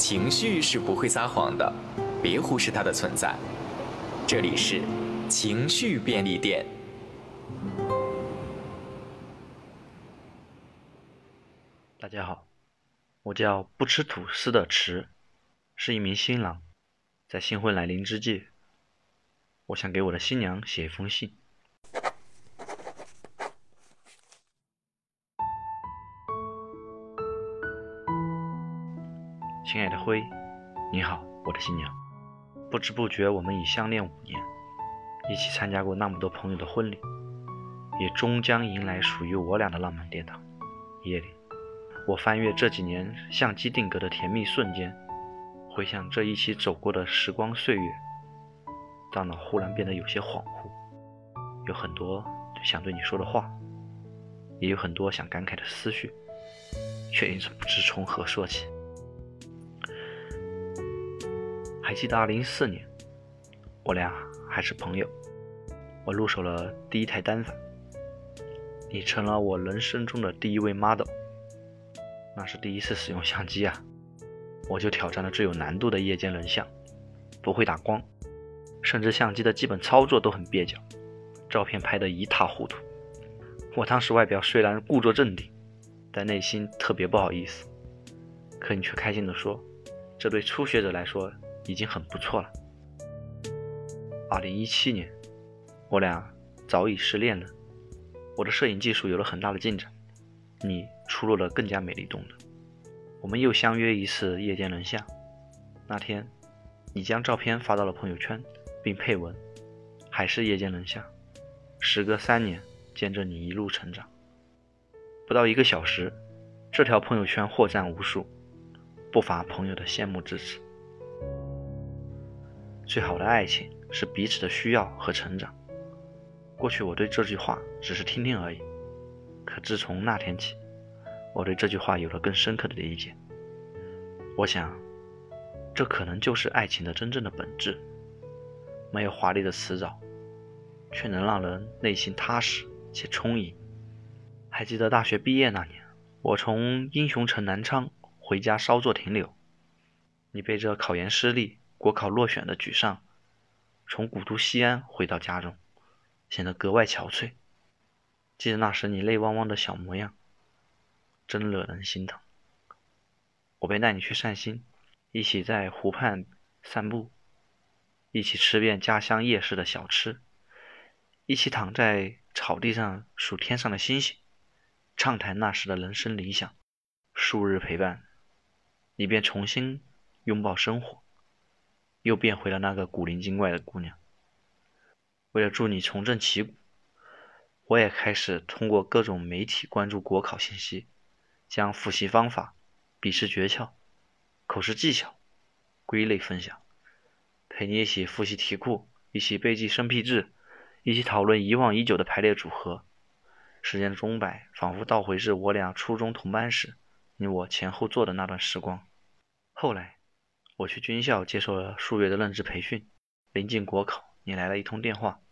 情绪是不会撒谎的，别忽视它的存在。这里是情绪便利店。大家好，我叫不吃吐司的池，是一名新郎，在新婚来临之际，我想给我的新娘写一封信。亲爱的辉，你好，我的新娘。不知不觉，我们已相恋五年，一起参加过那么多朋友的婚礼，也终将迎来属于我俩的浪漫殿堂。夜里，我翻阅这几年相机定格的甜蜜瞬间，回想这一起走过的时光岁月，大脑忽然变得有些恍惚，有很多想对你说的话，也有很多想感慨的思绪，却一直不知从何说起。还记得二零一四年，我俩还是朋友，我入手了第一台单反，你成了我人生中的第一位 model。那是第一次使用相机啊，我就挑战了最有难度的夜间人像，不会打光，甚至相机的基本操作都很蹩脚，照片拍得一塌糊涂。我当时外表虽然故作镇定，但内心特别不好意思。可你却开心地说，这对初学者来说。已经很不错了。二零一七年，我俩早已失恋了，我的摄影技术有了很大的进展，你出入了更加美丽动人。我们又相约一次夜间人像，那天，你将照片发到了朋友圈，并配文：“还是夜间人像，时隔三年，见证你一路成长。”不到一个小时，这条朋友圈获赞无数，不乏朋友的羡慕支持。最好的爱情是彼此的需要和成长。过去我对这句话只是听听而已，可自从那天起，我对这句话有了更深刻的理解。我想，这可能就是爱情的真正的本质。没有华丽的辞藻，却能让人内心踏实且充盈。还记得大学毕业那年，我从英雄城南昌回家稍作停留，你背着考研失利。国考落选的沮丧，从古都西安回到家中，显得格外憔悴。记得那时你泪汪汪的小模样，真惹人心疼。我便带你去散心，一起在湖畔散步，一起吃遍家乡夜市的小吃，一起躺在草地上数天上的星星，畅谈那时的人生理想。数日陪伴，你便重新拥抱生活。又变回了那个古灵精怪的姑娘。为了助你重振旗鼓，我也开始通过各种媒体关注国考信息，将复习方法、笔试诀窍、口试技巧归类分享，陪你一起复习题库，一起背记生僻字，一起讨论遗忘已久的排列组合。时间的钟摆仿佛倒回至我俩初中同班时，你我前后座的那段时光。后来。我去军校接受了数月的任职培训，临近国考，你来了一通电话，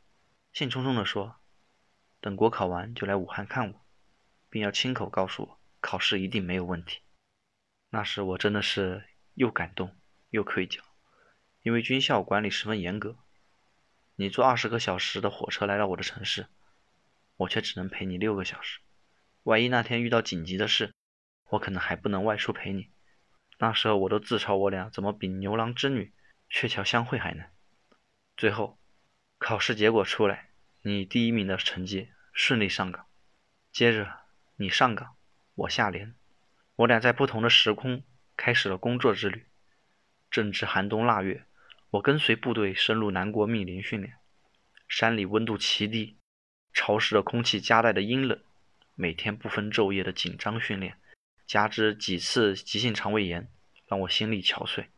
兴冲冲地说：“等国考完就来武汉看我，并要亲口告诉我考试一定没有问题。”那时我真的是又感动又愧疚，因为军校管理十分严格，你坐二十个小时的火车来到我的城市，我却只能陪你六个小时。万一那天遇到紧急的事，我可能还不能外出陪你。那时候我都自嘲我俩怎么比牛郎织女、鹊桥相会还难。最后，考试结果出来，你第一名的成绩顺利上岗。接着你上岗，我下连，我俩在不同的时空开始了工作之旅。正值寒冬腊月，我跟随部队深入南国密林训练。山里温度奇低，潮湿的空气夹带的阴冷，每天不分昼夜的紧张训练。加之几次急性肠胃炎，让我心力憔悴。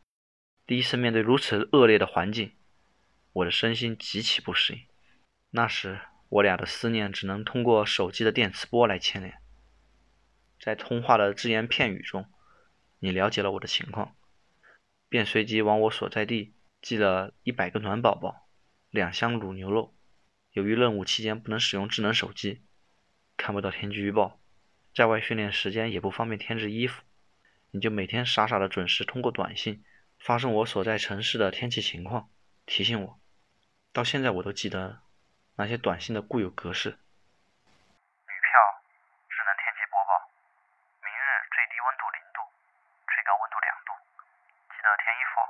第一次面对如此恶劣的环境，我的身心极其不适应。那时，我俩的思念只能通过手机的电磁波来牵连。在通话的只言片语中，你了解了我的情况，便随即往我所在地寄了一百个暖宝宝、两箱卤牛肉。由于任务期间不能使用智能手机，看不到天气预报。在外训练时间也不方便添置衣服，你就每天傻傻的准时通过短信发送我所在城市的天气情况，提醒我。到现在我都记得那些短信的固有格式。女票，智能天气播报，明日最低温度零度，最高温度两度，记得添衣服哦。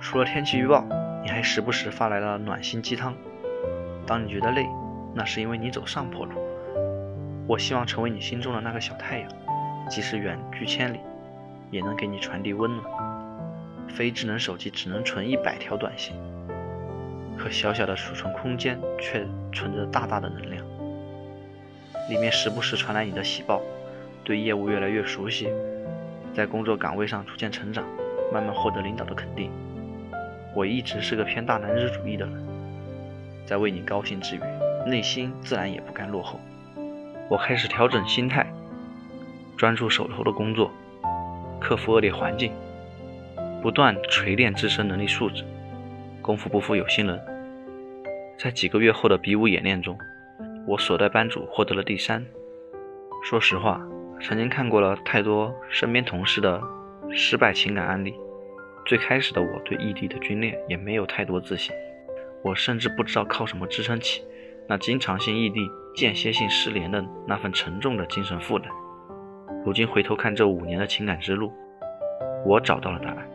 除了天气预报，你还时不时发来了暖心鸡汤。当你觉得累，那是因为你走上坡路。我希望成为你心中的那个小太阳，即使远居千里，也能给你传递温暖。非智能手机只能存一百条短信，可小小的储存空间却存着大大的能量。里面时不时传来你的喜报，对业务越来越熟悉，在工作岗位上逐渐成长，慢慢获得领导的肯定。我一直是个偏大男子主义的人，在为你高兴之余，内心自然也不甘落后。我开始调整心态，专注手头的工作，克服恶劣环境，不断锤炼自身能力素质。功夫不负有心人，在几个月后的比武演练中，我所带班组获得了第三。说实话，曾经看过了太多身边同事的失败情感案例，最开始的我对异地的军恋也没有太多自信，我甚至不知道靠什么支撑起那经常性异地。间歇性失联的那份沉重的精神负担，如今回头看这五年的情感之路，我找到了答案，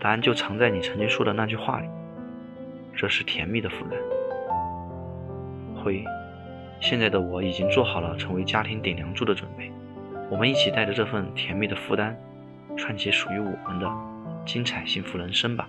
答案就藏在你曾经说的那句话里，这是甜蜜的负担。回，现在的我已经做好了成为家庭顶梁柱的准备，我们一起带着这份甜蜜的负担，串起属于我们的精彩幸福人生吧。